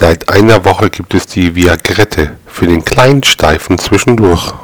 Seit einer Woche gibt es die Viagrette für den kleinen Steifen zwischendurch.